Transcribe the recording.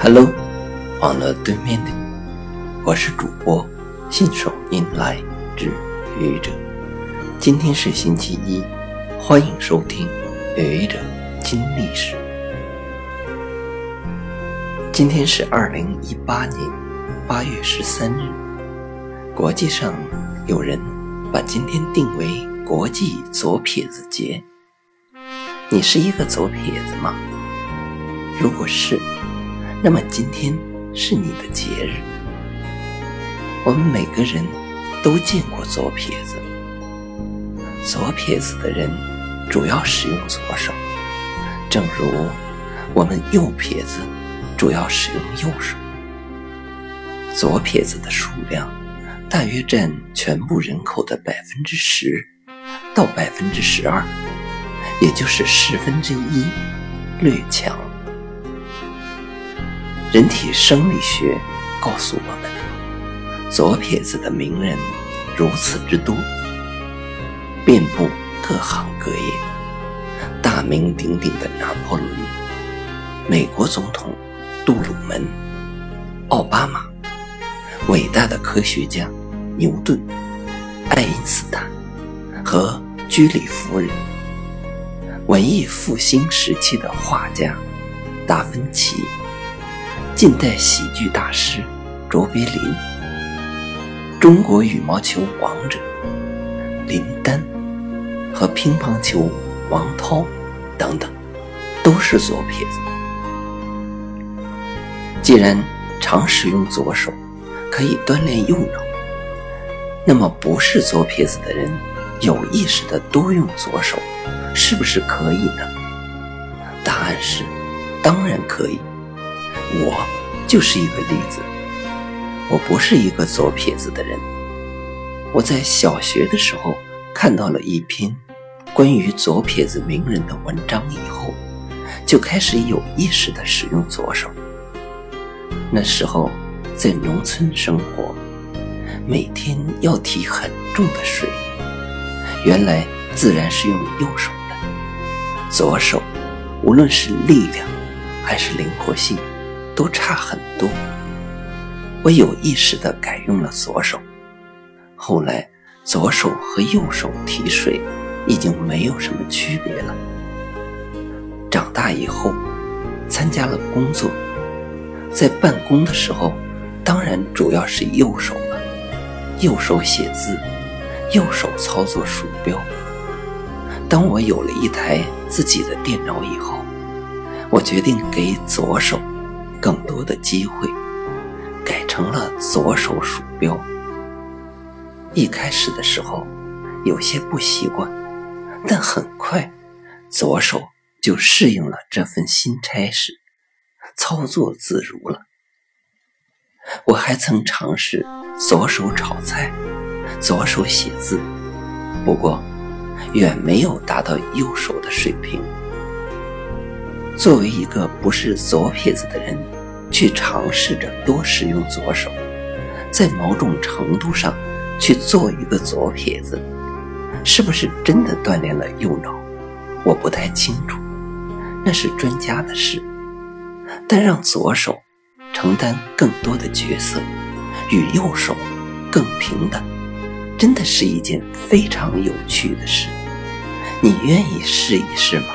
Hello，网络对面的，我是主播信手拈来之愚者。今天是星期一，欢迎收听愚者金历史。今天是二零一八年八月十三日，国际上有人把今天定为国际左撇子节。你是一个左撇子吗？如果是，那么今天是你的节日。我们每个人都见过左撇子。左撇子的人主要使用左手，正如我们右撇子主要使用右手。左撇子的数量大约占全部人口的百分之十到百分之十二，也就是十分之一，略强。人体生理学告诉我们，左撇子的名人如此之多，遍布各行各业。大名鼎鼎的拿破仑、美国总统杜鲁门、奥巴马、伟大的科学家牛顿、爱因斯坦和居里夫人，文艺复兴时期的画家达芬奇。近代喜剧大师卓别林，中国羽毛球王者林丹和乒乓球王涛等等，都是左撇子。既然常使用左手可以锻炼右脑，那么不是左撇子的人有意识的多用左手，是不是可以呢？答案是，当然可以。我就是一个例子，我不是一个左撇子的人。我在小学的时候看到了一篇关于左撇子名人的文章以后，就开始有意识地使用左手。那时候在农村生活，每天要提很重的水，原来自然是用右手的。左手无论是力量还是灵活性。都差很多，我有意识地改用了左手。后来，左手和右手提水已经没有什么区别了。长大以后，参加了工作，在办公的时候，当然主要是右手了。右手写字，右手操作鼠标。当我有了一台自己的电脑以后，我决定给左手。更多的机会，改成了左手鼠标。一开始的时候有些不习惯，但很快左手就适应了这份新差事，操作自如了。我还曾尝试左手炒菜，左手写字，不过远没有达到右手的水平。作为一个不是左撇子的人，去尝试着多使用左手，在某种程度上去做一个左撇子，是不是真的锻炼了右脑？我不太清楚，那是专家的事。但让左手承担更多的角色，与右手更平等，真的是一件非常有趣的事。你愿意试一试吗？